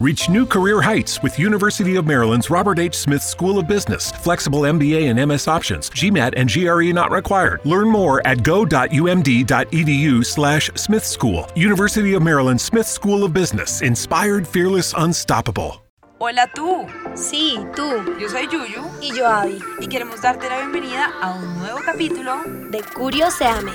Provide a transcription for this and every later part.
Reach new career heights with University of Maryland's Robert H. Smith School of Business. Flexible MBA and MS options. GMAT and GRE not required. Learn more at go.umd.edu slash Smith School. University of Maryland Smith School of Business. Inspired, fearless, unstoppable. Hola tú. Sí, tú. Yo soy Yuyu. Y yo Abby. Y queremos darte la bienvenida a un nuevo capítulo de Curioseame.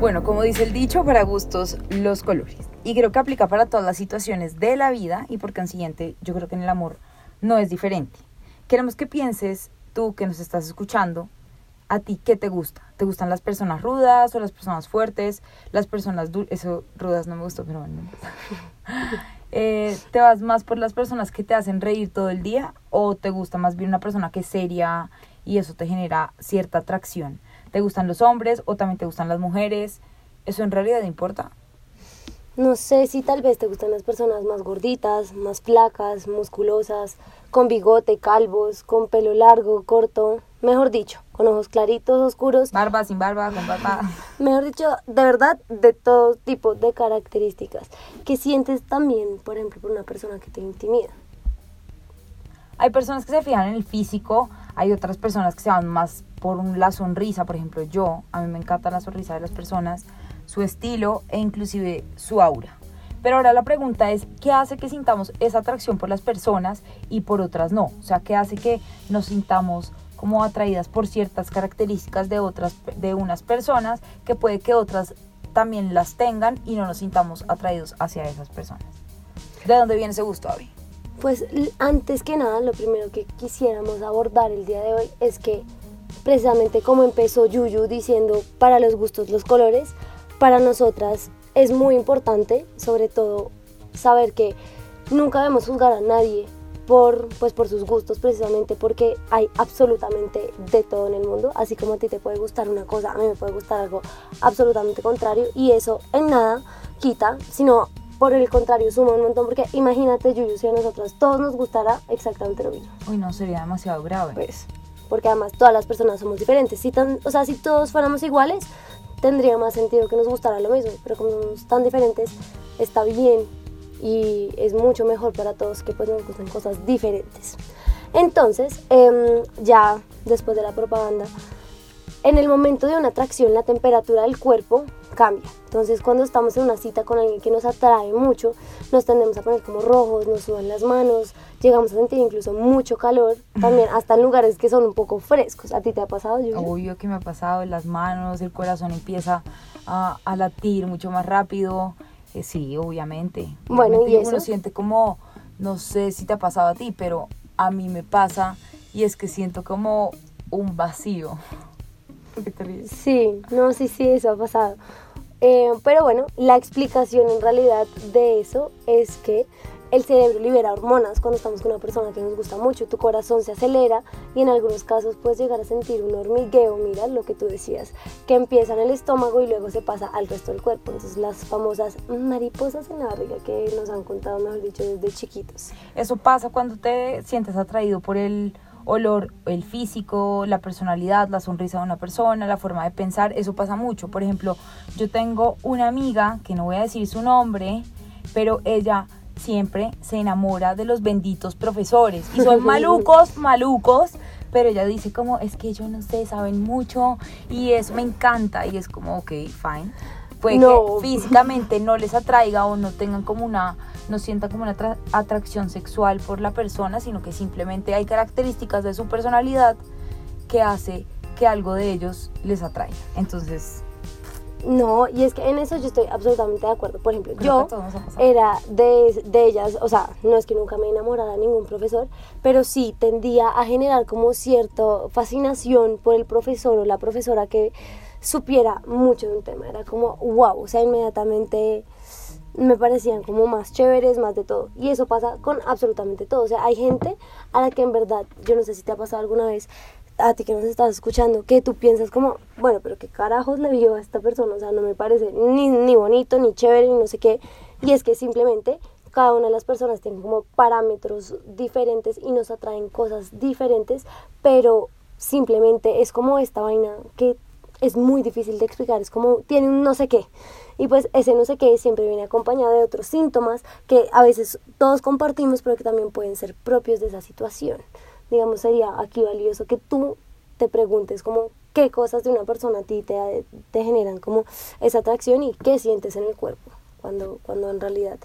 Bueno, como dice el dicho, para gustos los colores. Y creo que aplica para todas las situaciones de la vida y por consiguiente yo creo que en el amor no es diferente. Queremos que pienses, tú que nos estás escuchando, a ti qué te gusta. ¿Te gustan las personas rudas o las personas fuertes? Las personas eso rudas no me gustó, pero bueno. eh, ¿Te vas más por las personas que te hacen reír todo el día o te gusta más bien una persona que es seria y eso te genera cierta atracción? ¿Te gustan los hombres o también te gustan las mujeres? ¿Eso en realidad importa? No sé si tal vez te gustan las personas más gorditas, más flacas, musculosas, con bigote, calvos, con pelo largo, corto, mejor dicho, con ojos claritos, oscuros. Barba, sin barba, con barba. Mejor dicho, de verdad, de todo tipo de características. Que sientes también, por ejemplo, por una persona que te intimida. Hay personas que se fijan en el físico, hay otras personas que se van más por la sonrisa, por ejemplo, yo, a mí me encanta la sonrisa de las personas su estilo e inclusive su aura. Pero ahora la pregunta es, ¿qué hace que sintamos esa atracción por las personas y por otras no? O sea, ¿qué hace que nos sintamos como atraídas por ciertas características de otras de unas personas que puede que otras también las tengan y no nos sintamos atraídos hacia esas personas? ¿De dónde viene ese gusto, Abby? Pues antes que nada, lo primero que quisiéramos abordar el día de hoy es que precisamente como empezó Yuyu diciendo para los gustos los colores, para nosotras es muy importante, sobre todo, saber que nunca debemos juzgar a nadie por, pues, por sus gustos, precisamente porque hay absolutamente de todo en el mundo. Así como a ti te puede gustar una cosa, a mí me puede gustar algo absolutamente contrario. Y eso en nada quita, sino por el contrario suma un montón. Porque imagínate, Yuyu, si a nosotras todos nos gustara exactamente lo mismo. Uy, no, sería demasiado grave. Pues, porque además todas las personas somos diferentes. Si tan, o sea, si todos fuéramos iguales, tendría más sentido que nos gustara lo mismo, pero como somos tan diferentes, está bien y es mucho mejor para todos que pues nos gusten cosas diferentes. Entonces, em, ya después de la propaganda, en el momento de una atracción la temperatura del cuerpo cambia. Entonces cuando estamos en una cita con alguien que nos atrae mucho, nos tendemos a poner como rojos, nos suban las manos, llegamos a sentir incluso mucho calor, también hasta en lugares que son un poco frescos. ¿A ti te ha pasado? Obvio que me ha pasado, las manos, el corazón empieza a, latir mucho más rápido. Eh, sí, obviamente. Bueno, y eso. Uno siente como, no sé si te ha pasado a ti, pero a mí me pasa y es que siento como un vacío. Sí, no, sí, sí, eso ha pasado. Eh, pero bueno, la explicación en realidad de eso es que el cerebro libera hormonas cuando estamos con una persona que nos gusta mucho, tu corazón se acelera y en algunos casos puedes llegar a sentir un hormigueo, mira lo que tú decías, que empieza en el estómago y luego se pasa al resto del cuerpo. Entonces las famosas mariposas en la barriga que nos han contado, mejor dicho, desde chiquitos. Eso pasa cuando te sientes atraído por el olor, el físico, la personalidad, la sonrisa de una persona, la forma de pensar, eso pasa mucho. Por ejemplo, yo tengo una amiga, que no voy a decir su nombre, pero ella siempre se enamora de los benditos profesores y son malucos, malucos, pero ella dice como, es que yo no sé, saben mucho y eso me encanta y es como, ok, fine. Puede que físicamente no les atraiga o no tengan como una no sienta como una atracción sexual por la persona, sino que simplemente hay características de su personalidad que hace que algo de ellos les atraiga. Entonces... No, y es que en eso yo estoy absolutamente de acuerdo. Por ejemplo, yo era de, de, ellas, o sea, no es que nunca me enamorara de ningún profesor, pero sí tendía a generar como cierta fascinación por el profesor o la profesora que supiera mucho de un tema. Era como, wow, o sea, inmediatamente me parecían como más chéveres, más de todo. Y eso pasa con absolutamente todo. O sea, hay gente a la que en verdad, yo no sé si te ha pasado alguna vez, a ti que nos estás escuchando, que tú piensas como, bueno, pero qué carajos le vio a esta persona, o sea, no me parece ni, ni bonito, ni chévere, ni no sé qué. Y es que simplemente cada una de las personas tiene como parámetros diferentes y nos atraen cosas diferentes, pero simplemente es como esta vaina que es muy difícil de explicar, es como tiene un no sé qué Y pues ese no sé qué siempre viene acompañado de otros síntomas que a veces todos compartimos, pero que también pueden ser propios de esa situación. Digamos, sería aquí valioso que tú te preguntes como qué cosas de una persona a ti te, te generan como esa atracción y qué sientes en el cuerpo cuando, cuando en realidad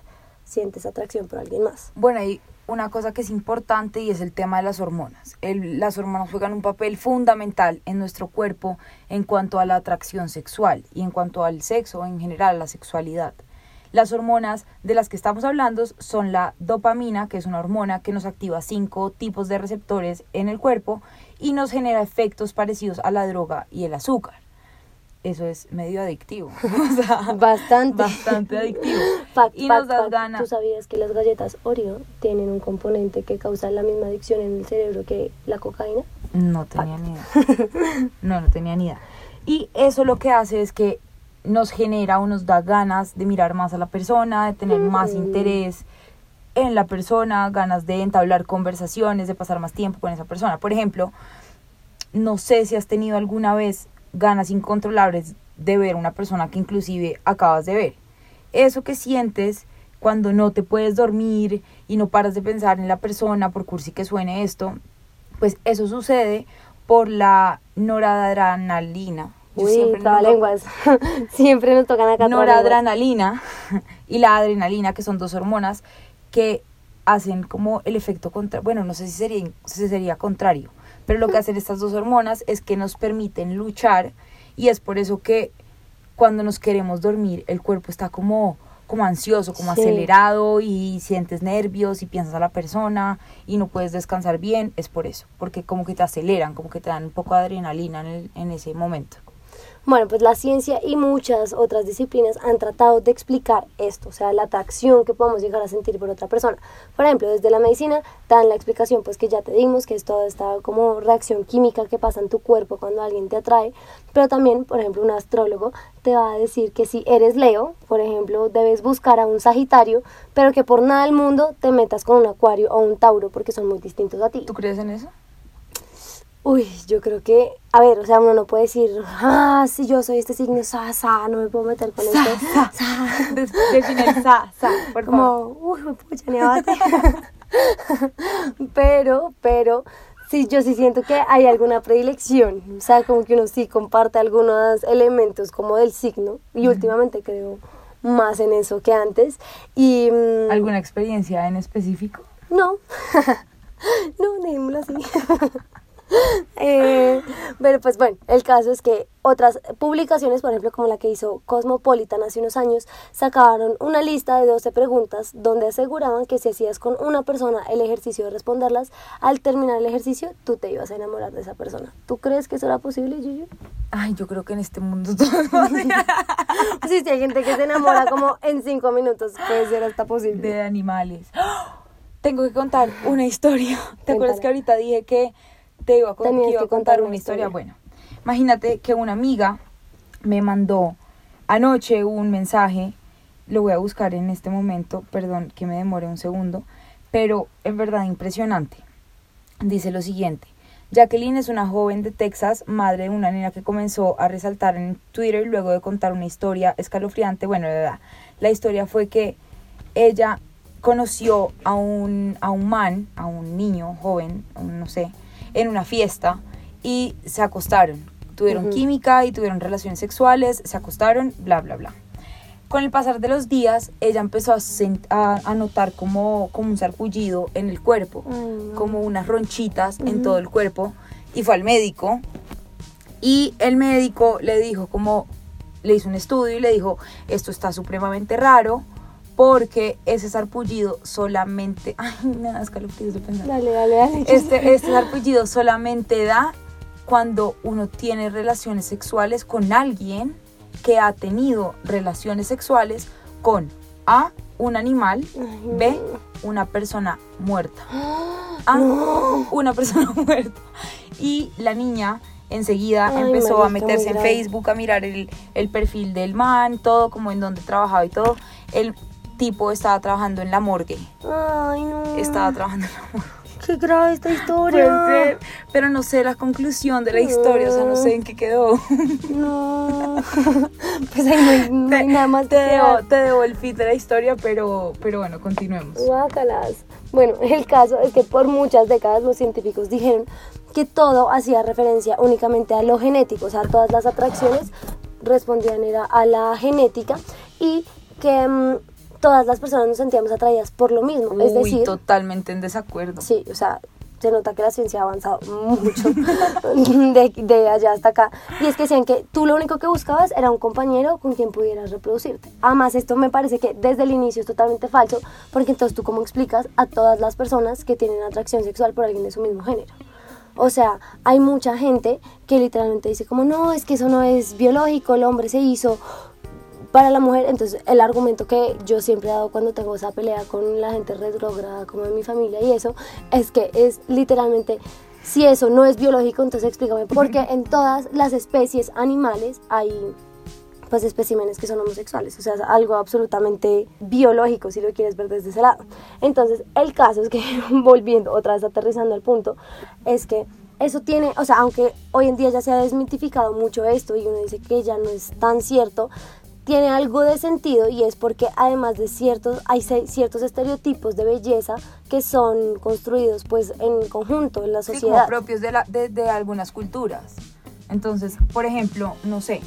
sientes atracción por alguien más. Bueno, y una cosa que es importante y es el tema de las hormonas. las hormonas juegan un papel fundamental en nuestro cuerpo en cuanto a la atracción sexual y en cuanto al sexo en general, la sexualidad. Las hormonas de las que estamos hablando son la dopamina, que es una hormona que nos activa cinco tipos de receptores en el cuerpo y nos genera efectos parecidos a la droga y el azúcar eso es medio adictivo. bastante. Bastante adictivo. y nos das ganas. ¿Tú sabías que las galletas Oreo tienen un componente que causa la misma adicción en el cerebro que la cocaína? No tenía ni idea. No, no tenía ni idea. Y eso lo que hace es que nos genera o nos da ganas de mirar más a la persona, de tener más interés en la persona, ganas de entablar conversaciones, de pasar más tiempo con esa persona. Por ejemplo, no sé si has tenido alguna vez ganas incontrolables de ver una persona que inclusive acabas de ver. Eso que sientes cuando no te puedes dormir y no paras de pensar en la persona, por cursi que suene esto, pues eso sucede por la noradrenalina. Uy, siempre lenguas. siempre nos tocan acá. Noradrenalina y la adrenalina, que son dos hormonas que hacen como el efecto contra, bueno, no sé si sería, si sería contrario, pero lo que hacen estas dos hormonas es que nos permiten luchar y es por eso que cuando nos queremos dormir el cuerpo está como como ansioso, como acelerado y sientes nervios y piensas a la persona y no puedes descansar bien, es por eso, porque como que te aceleran, como que te dan un poco de adrenalina en, en ese momento. Bueno, pues la ciencia y muchas otras disciplinas han tratado de explicar esto, o sea, la atracción que podemos llegar a sentir por otra persona. Por ejemplo, desde la medicina dan la explicación pues que ya te dimos, que es toda esta como reacción química que pasa en tu cuerpo cuando alguien te atrae, pero también, por ejemplo, un astrólogo te va a decir que si eres Leo, por ejemplo, debes buscar a un Sagitario, pero que por nada del mundo te metas con un Acuario o un Tauro porque son muy distintos a ti. ¿Tú crees en eso? Uy, yo creo que, a ver, o sea, uno no puede decir, ah, si yo soy este signo, sa, sa, no me puedo meter con esto. Sa, sa. Define sa, sa, por Como, uy, pucha, ni abate. pero, pero, sí, yo sí siento que hay alguna predilección, o sea, como que uno sí comparte algunos elementos como del signo, y últimamente creo más en eso que antes. Y, mm, ¿Alguna experiencia en específico? No, no, dejémoslo así. Eh, pero pues bueno, el caso es que otras publicaciones, por ejemplo como la que hizo Cosmopolitan hace unos años, sacaron una lista de 12 preguntas donde aseguraban que si hacías con una persona el ejercicio de responderlas, al terminar el ejercicio tú te ibas a enamorar de esa persona. ¿Tú crees que eso era posible, Yuyu? Ay, yo creo que en este mundo todo Sí, sí, hay gente que se enamora como en cinco minutos, puede ser hasta posible. De animales. Tengo que contar una historia. ¿Te acuerdas que ahorita dije que te iba a, contar una historia. Bueno, imagínate que una amiga me mandó anoche un mensaje, lo voy a buscar en este momento, perdón que me demore un segundo, pero es verdad impresionante. Dice lo siguiente. Jacqueline es una joven de Texas, madre de una niña que comenzó a resaltar en Twitter luego de contar una historia escalofriante. Bueno, la, la historia fue que ella conoció a un, a un man, a un niño joven, no sé, en una fiesta y se acostaron. Tuvieron química y tuvieron relaciones sexuales, se acostaron, bla, bla, bla. Con el pasar de los días, ella empezó a, a, notar como, como un sarpullido en el cuerpo, como unas ronchitas en todo el cuerpo, y fue al médico. Y el médico le dijo como, le hizo un estudio y le dijo, esto está supremamente raro, porque ese sarpullido solamente, ay, me da escalofríos de pensar. Dale, dale, dale. Este, este sarpullido solamente da cuando uno tiene relaciones sexuales con alguien que ha tenido relaciones sexuales con A, un animal, B, una persona muerta. A, una persona muerta. Y la niña enseguida empezó a meterse en Facebook, a mirar el, el, perfil del man, todo como en donde trabajaba y todo. El tipo estaba trabajando en la morgue. Ay, no. Estaba trabajando en la morgue. qué grave esta historia. pero no sé la conclusión de la historia, o sea, no sé en qué quedó. No, pues ahí no hay, nada más te debo, te debo el feed de la historia, pero, pero bueno, continuemos. Guácalas. Bueno, el caso es que por muchas décadas los científicos dijeron que todo hacía referencia únicamente a lo genético, o sea, todas las atracciones respondían era a la genética y que mm, todas las personas nos sentíamos atraídas por lo mismo. es decir, totalmente en desacuerdo. Sí, o sea, se nota que la ciencia ha avanzado mucho de, de, allá hasta acá. Y es que decían que tú lo único que buscabas era un compañero con quien pudieras reproducirte. Además, esto me parece que desde el inicio es totalmente falso, porque entonces tú cómo explicas a todas las personas que tienen atracción sexual por alguien de su mismo género. O sea, hay mucha gente que literalmente dice como, no, es que eso no es biológico, el hombre se hizo para la mujer. Entonces, el argumento que yo siempre he dado cuando tengo esa pelea con la gente retrógrada como en mi familia y eso, es que es literalmente, si eso no es biológico, entonces explícame, porque en todas las especies animales hay pues especímenes que son homosexuales, o sea, algo absolutamente biológico si lo quieres ver desde ese lado. Entonces, el caso es que, volviendo otra vez aterrizando al punto, es que eso tiene, o sea, aunque hoy en día ya se ha desmitificado mucho esto y uno dice que ya no es tan cierto, tiene algo de sentido y es porque además de ciertos, hay ciertos estereotipos de belleza que son construidos pues en conjunto en la sociedad. como propios de, la, de, de algunas culturas. Entonces, por ejemplo, no sé,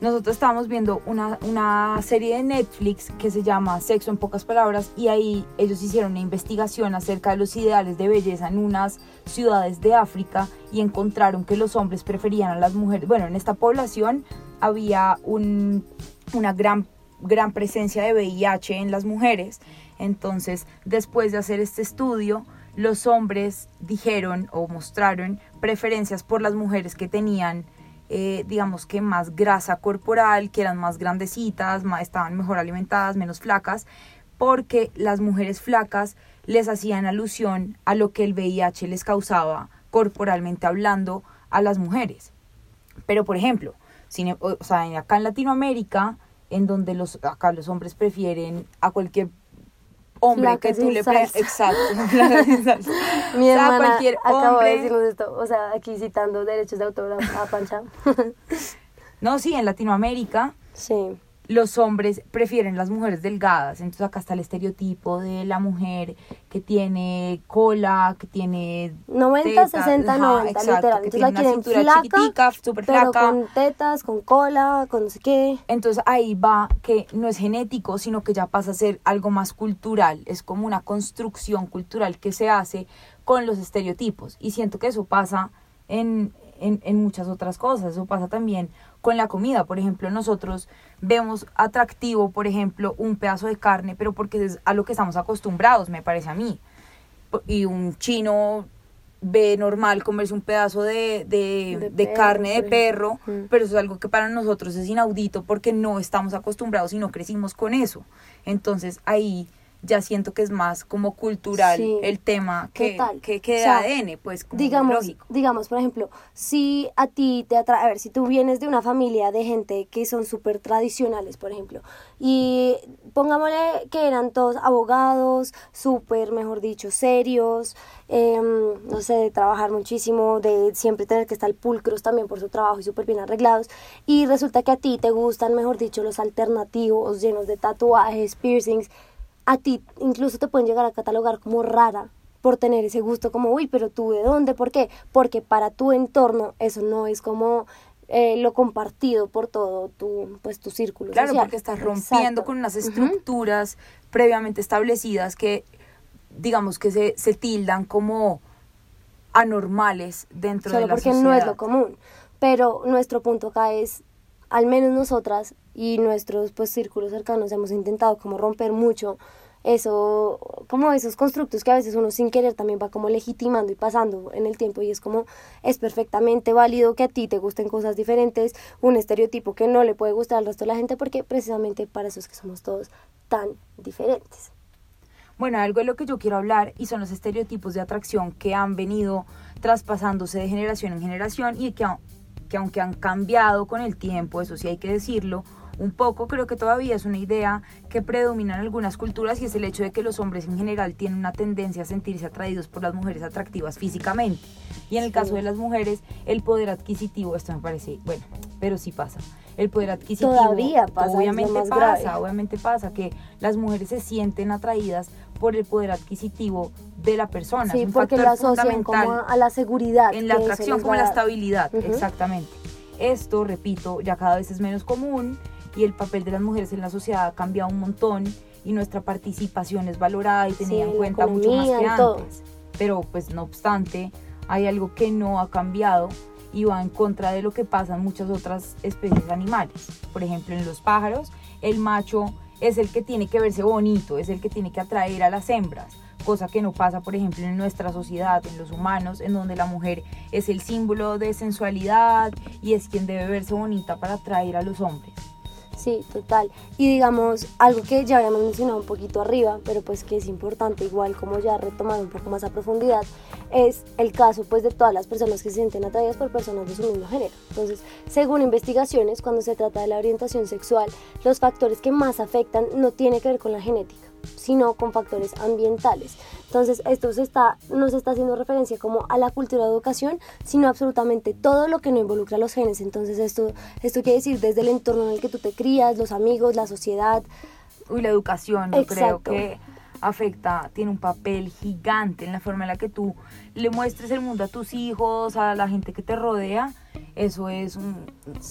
nosotros estábamos viendo una, una, serie de Netflix que se llama Sexo en pocas palabras y ahí ellos hicieron una investigación acerca de los ideales de belleza en unas ciudades de África y encontraron que los hombres preferían a las mujeres. Bueno, en esta población había un, una gran, gran presencia de VIH en las mujeres. Entonces, después de hacer este estudio, los hombres dijeron o mostraron preferencias por las mujeres que tenían eh, digamos que más grasa corporal, que eran más grandecitas, más, estaban mejor alimentadas, menos flacas, porque las mujeres flacas les hacían alusión a lo que el VIH les causaba corporalmente hablando a las mujeres. Pero por ejemplo, o sea, acá en Latinoamérica, en donde los, acá los hombres prefieren a cualquier hombre que tú le Exacto. Mi hermana cualquier acabo de decirnos esto, o sea, aquí citando derechos de autor a Pancha. no, sí, en Latinoamérica. Sí los hombres prefieren las mujeres delgadas. Entonces acá está el estereotipo de la mujer que tiene cola, que tiene 90, 60, 90, literal. Entonces la quieren flaca, chiquitica, súper flaca. con tetas, con cola, con no sé qué. Entonces ahí va que no es genético, sino que ya pasa a ser algo más cultural. Es como una construcción cultural que se hace con los estereotipos. Y siento que eso pasa en, en, en muchas otras cosas. Eso pasa también con la comida. Por ejemplo, nosotros vemos atractivo, por ejemplo, un pedazo de carne, pero porque es a lo que estamos acostumbrados, me parece a mí. Y un chino ve normal comerse un pedazo de, de, carne de perro, pero eso es algo que para nosotros es inaudito porque no estamos acostumbrados y no crecimos con eso. Entonces ahí ya siento que es más como cultural el tema que, que, que de ADN, pues como digamos, lógico. Digamos, por ejemplo, si a ti te atrae, a ver, si tú vienes de una familia de gente que son súper tradicionales, por ejemplo, y pongámosle que eran todos abogados, súper, mejor dicho, serios, em, no sé, de trabajar muchísimo, de siempre tener que estar pulcros también por su trabajo y súper bien arreglados, y resulta que a ti te gustan, mejor dicho, los alternativos llenos de tatuajes, piercings, a ti incluso te pueden llegar a catalogar como rara por tener ese gusto como, uy, pero tú de dónde, ¿por qué? Porque para tu entorno eso no es como eh, lo compartido por todo tu, pues, tu círculo claro, porque estás rompiendo con unas estructuras previamente establecidas que, digamos, que se, se tildan como anormales dentro de la porque no es lo común. Pero nuestro punto acá es, al menos nosotras y nuestros pues círculos cercanos hemos intentado como romper mucho eso, como esos constructos que a veces uno sin querer también va como legitimando y pasando en el tiempo y es como es perfectamente válido que a ti te gusten cosas diferentes, un estereotipo que no le puede gustar al resto de la gente porque precisamente para eso es que somos todos tan diferentes. Bueno, algo de lo que yo quiero hablar y son los estereotipos de atracción que han venido traspasándose de generación en generación y que, que aunque han cambiado con el tiempo, eso sí hay que decirlo, un poco creo que todavía es una idea que predomina en algunas culturas y es el hecho de que los hombres en general tienen una tendencia a sentirse atraídos por las mujeres atractivas físicamente. Y en el caso de las mujeres, el poder adquisitivo, esto me parece, bueno, pero sí pasa. El poder adquisitivo todavía pasa, obviamente pasa, obviamente pasa que las mujeres se sienten atraídas por el poder adquisitivo de la persona. Sí, porque lo asocian como a la seguridad. En la atracción como la estabilidad, exactamente. Esto, repito, ya cada vez es menos común y el papel de las mujeres en la sociedad ha cambiado un montón y nuestra participación es valorada y tenida en cuenta mucho más que antes. Pero pues no obstante, hay algo que no ha cambiado y va en contra de lo que pasa en muchas otras especies animales. Por ejemplo, en los pájaros, el macho es el que tiene que verse bonito, es el que tiene que atraer a las hembras cosa que no pasa, por ejemplo, en nuestra sociedad, en los humanos, en donde la mujer es el símbolo de sensualidad y es quien debe verse bonita para atraer a los hombres. Sí, total. Y digamos, algo que ya habíamos mencionado un poquito arriba, pero pues que es importante igual como ya retomar un poco más a profundidad, es el caso pues de todas las personas que se sienten atraídas por personas de su mismo género. Entonces, según investigaciones, cuando se trata de la orientación sexual, los factores que más afectan no tienen que ver con la genética sino con factores ambientales. Entonces, esto se está, no se está haciendo referencia como a la cultura de educación, sino absolutamente todo lo que no involucra a los genes. Entonces, esto, esto quiere decir desde el entorno en el que tú te crías, los amigos, la sociedad. Uy, la educación, yo creo que afecta, tiene un papel gigante en la forma en la que tú le muestres el mundo a tus hijos, a la gente que te rodea. Eso es,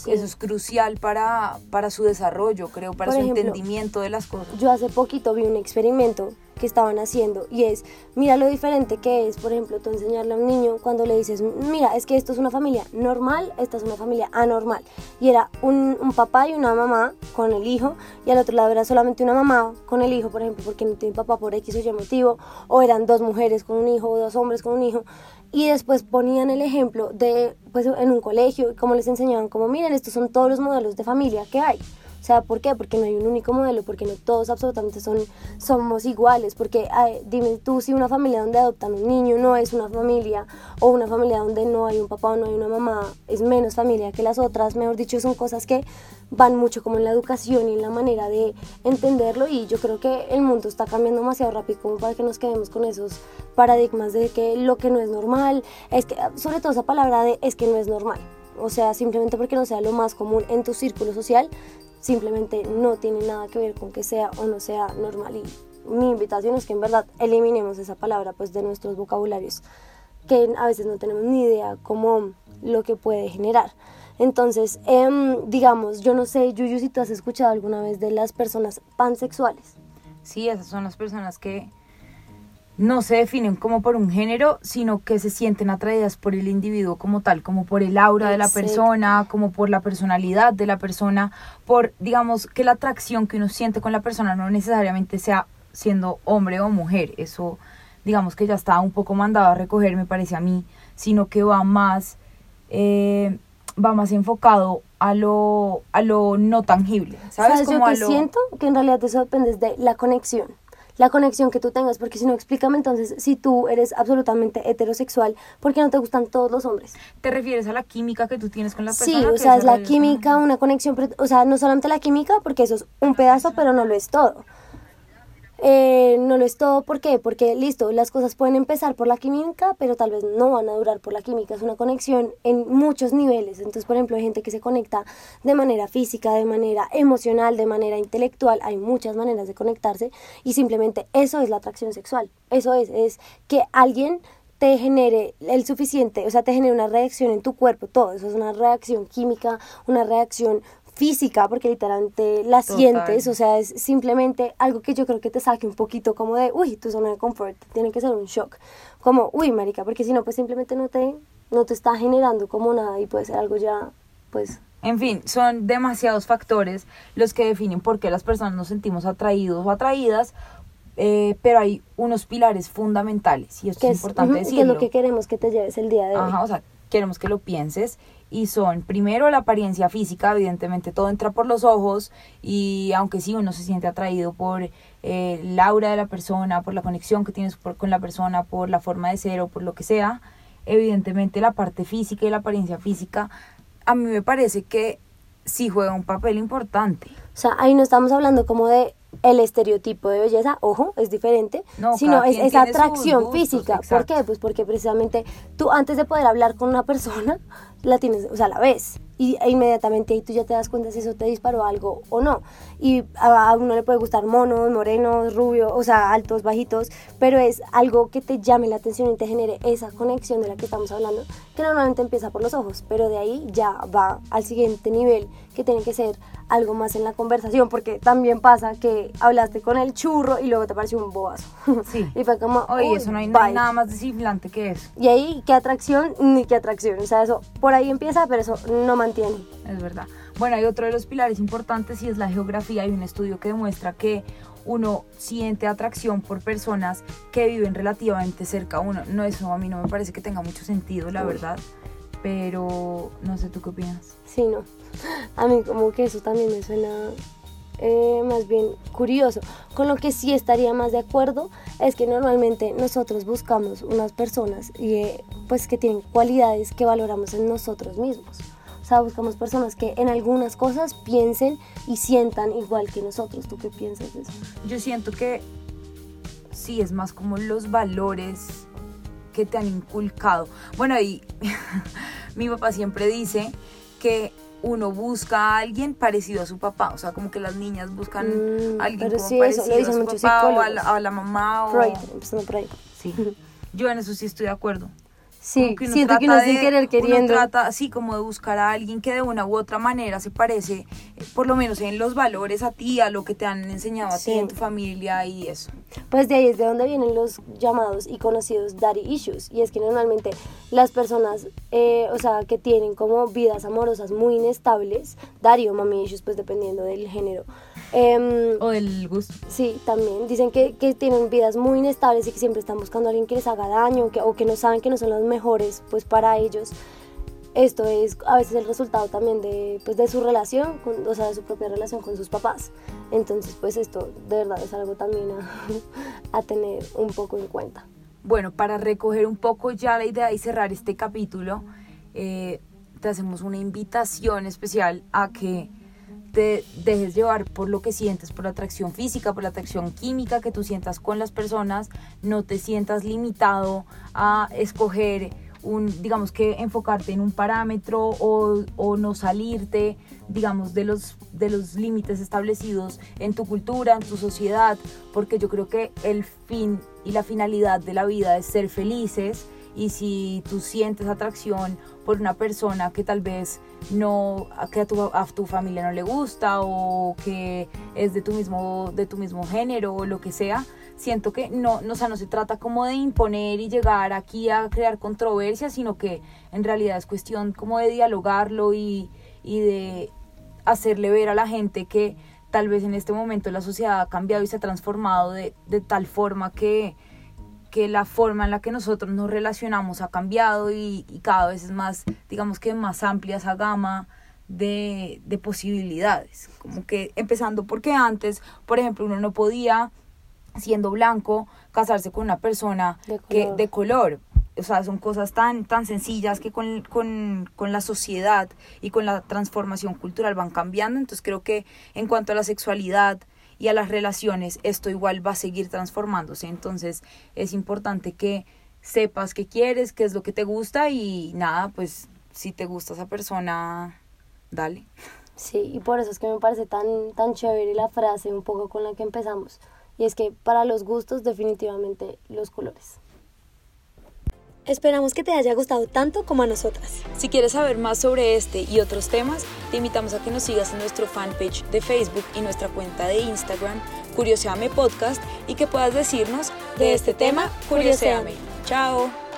eso es crucial para, para su desarrollo, creo, para su entendimiento de las cosas. Yo hace poquito vi un experimento que estaban haciendo y es, mira lo diferente que es, por ejemplo, tú enseñarle a un niño cuando le dices, mira, es que esto es una familia normal, esta es una familia anormal. Y era un, un papá y una mamá con el hijo y al otro lado era solamente una mamá con el hijo, por ejemplo, porque no tiene papá por X o Y motivo, o eran dos mujeres con un hijo o dos hombres con un hijo. Y después ponían el ejemplo de, pues en un colegio, como les enseñaban, como miren, estos son todos los modelos de familia que hay. O sea, ¿por qué? Porque no hay un único modelo, porque no todos absolutamente son, somos iguales, porque dime tú si una familia donde adoptan un niño no es una familia, o una familia donde no hay un papá o no hay una mamá, es menos familia que las otras, mejor dicho, son cosas que van mucho como en la educación y en la manera de entenderlo y yo creo que el mundo está cambiando demasiado rápido como para que nos quedemos con esos paradigmas de que lo que no es normal, es que, sobre todo esa palabra de es que no es normal. O sea, simplemente porque no sea lo más común en tu círculo social, simplemente no tiene nada que ver con que sea o no sea normal. Y mi invitación es que en verdad eliminemos esa palabra pues de nuestros vocabularios, que a veces no tenemos ni idea cómo lo que puede generar. Entonces, em, digamos, yo no sé, Yuyu, si tú has escuchado alguna vez de las personas pansexuales. Sí, esas son las personas que no se definen como por un género, sino que se sienten atraídas por el individuo como tal, como por el aura de la persona, como por la personalidad de la persona, por, digamos, que la atracción que uno siente con la persona no necesariamente sea siendo hombre o mujer, eso, digamos que ya está un poco mandado a recoger, me parece a mí, sino que va más, eh, va más enfocado a lo, a lo no tangible, ¿sabes? como yo que siento que en realidad eso depende de la conexión la conexión que tú tengas, porque si no, explícame entonces, si tú eres absolutamente heterosexual, ¿por qué no te gustan todos los hombres? ¿Te refieres a la química que tú tienes con la persona? Sí, o sea, es la química, una conexión, o sea, no solamente la química, porque eso es un pedazo, pero no lo es todo. Eh, no lo es todo, ¿por qué? Porque listo, las cosas pueden empezar por la química, pero tal vez no van a durar por la química, es una conexión en muchos niveles. Entonces, por ejemplo, hay gente que se conecta de manera física, de manera emocional, de manera intelectual, hay muchas maneras de conectarse y simplemente eso es la atracción sexual. Eso es, es que alguien te genere el suficiente, o sea, te genere una reacción en tu cuerpo, todo eso es una reacción química, una reacción física, porque literalmente la sientes, o sea, es simplemente algo que yo creo que te saque un poquito como de, uy, tu zona de confort, tiene que ser un shock, como, uy, marica, porque si no, pues simplemente no te, no te está generando como nada y puede ser algo ya, pues... En fin, son demasiados factores los que definen por qué las personas nos sentimos atraídos o atraídas, eh, pero hay unos pilares fundamentales y esto es, importante decirlo. Que es lo que queremos que te lleves el día de hoy. Ajá, o sea, queremos que lo pienses y son primero la apariencia física, evidentemente todo entra por los ojos y aunque sí uno se siente atraído por eh, el aura de la persona, por la conexión que tienes con la persona, por la forma de ser o por lo que sea, evidentemente la parte física y la apariencia física, a mí me parece que sí juega un papel importante. O sea, ahí no estamos hablando como de el estereotipo de belleza, ojo, es diferente, sino es esa atracción física. ¿Por qué? Pues porque precisamente tú antes de poder hablar con una persona, la tienes, o sea, la ves y inmediatamente ahí tú ya te das cuenta si eso te disparó algo o no. Y a, uno le puede gustar monos, morenos, rubios, o sea, altos, bajitos, pero es algo que te llame la atención y te genere esa conexión de la que estamos hablando, que normalmente empieza por los ojos, pero de ahí ya va al siguiente nivel, que tiene que ser algo más en la conversación, porque también pasa que hablaste con el churro y luego te pareció un bobazo. Sí. y fue como, oye, eso no hay, nada más desinflante que eso. Y ahí, qué atracción, ni qué atracción. O sea, eso por ahí empieza, pero eso no mantiene. Es verdad. Bueno, hay otro de los pilares importantes y es la geografía. Hay un estudio que demuestra que uno siente atracción por personas que viven relativamente cerca a uno. No, eso a mí no me parece que tenga mucho sentido, la verdad. Pero no sé, ¿tú qué opinas? Sí, no. A mí como que eso también me suena eh, más bien curioso. Con lo que sí estaría más de acuerdo es que normalmente nosotros buscamos unas personas y, eh, pues que tienen cualidades que valoramos en nosotros mismos. O sea, buscamos personas que en algunas cosas piensen y sientan igual que nosotros. ¿Tú qué piensas de eso? Yo siento que sí, es más como los valores que te han inculcado. Bueno, y mi papá siempre dice que uno busca a alguien parecido a su papá, o sea, como que las niñas buscan mm, a alguien como parecido a su papá o a la, mamá o... Freud, por ahí. Sí, yo en eso sí estoy de acuerdo. Sí, siento que uno sin querer queriendo. Uno trata así como de buscar a alguien que de una u otra manera se parece, eh, por lo menos en los valores a ti, a lo que te han enseñado a ti en tu familia y eso. Pues de ahí es de donde vienen los llamados y conocidos daddy issues. Y es que normalmente las personas, eh, o sea, que tienen como vidas amorosas muy inestables, daddy o mami issues, pues dependiendo del género, Em, o del gusto. Sí, también. Dicen que, que, tienen vidas muy inestables y que siempre están buscando a alguien que les haga daño que, o que no saben que no son los mejores pues para ellos. Esto es a veces el resultado también de, pues, de su relación, con, o sea, de su propia relación con sus papás. Entonces, pues esto de verdad es algo también a, a tener un poco en cuenta. Bueno, para recoger un poco ya la idea y cerrar este capítulo, eh, te hacemos una invitación especial a que te dejes llevar por lo que sientes, por la atracción física, por la atracción química que tú sientas con las personas, no te sientas limitado a escoger un, digamos que enfocarte en un parámetro o, o, no salirte, digamos, de los, de los límites establecidos en tu cultura, en tu sociedad, porque yo creo que el fin y la finalidad de la vida es ser felices y si tú sientes atracción por una persona que tal vez no que a tu, a tu familia no le gusta o que es de tu mismo de tu mismo género o lo que sea siento que no, no, no se trata como de imponer y llegar aquí a crear controversia, sino que en realidad es cuestión como de dialogarlo y, y de hacerle ver a la gente que tal vez en este momento la sociedad ha cambiado y se ha transformado de, de tal forma que, que la forma en la que nosotros nos relacionamos ha cambiado y, cada vez es más, digamos que más amplia esa gama de, de, posibilidades. Como que empezando porque antes, por ejemplo, uno no podía, siendo blanco, casarse con una persona de color. Que, de color. O sea, son cosas tan, tan sencillas que con, con, con la sociedad y con la transformación cultural van cambiando. Entonces creo que en cuanto a la sexualidad, y a las relaciones, esto igual va a seguir transformándose. Entonces es importante que sepas qué quieres, qué es lo que te gusta y nada, pues si te gusta esa persona, dale. Sí, y por eso es que me parece tan, tan chévere la frase un poco con la que empezamos. Y es que para los gustos definitivamente los colores. Esperamos que te haya gustado tanto como a nosotras. Si quieres saber más sobre este y otros temas, te invitamos a que nos sigas en nuestro fanpage de Facebook y nuestra cuenta de Instagram, Curioseame Podcast, y que puedas decirnos de, este tema, Curioseame. Chao.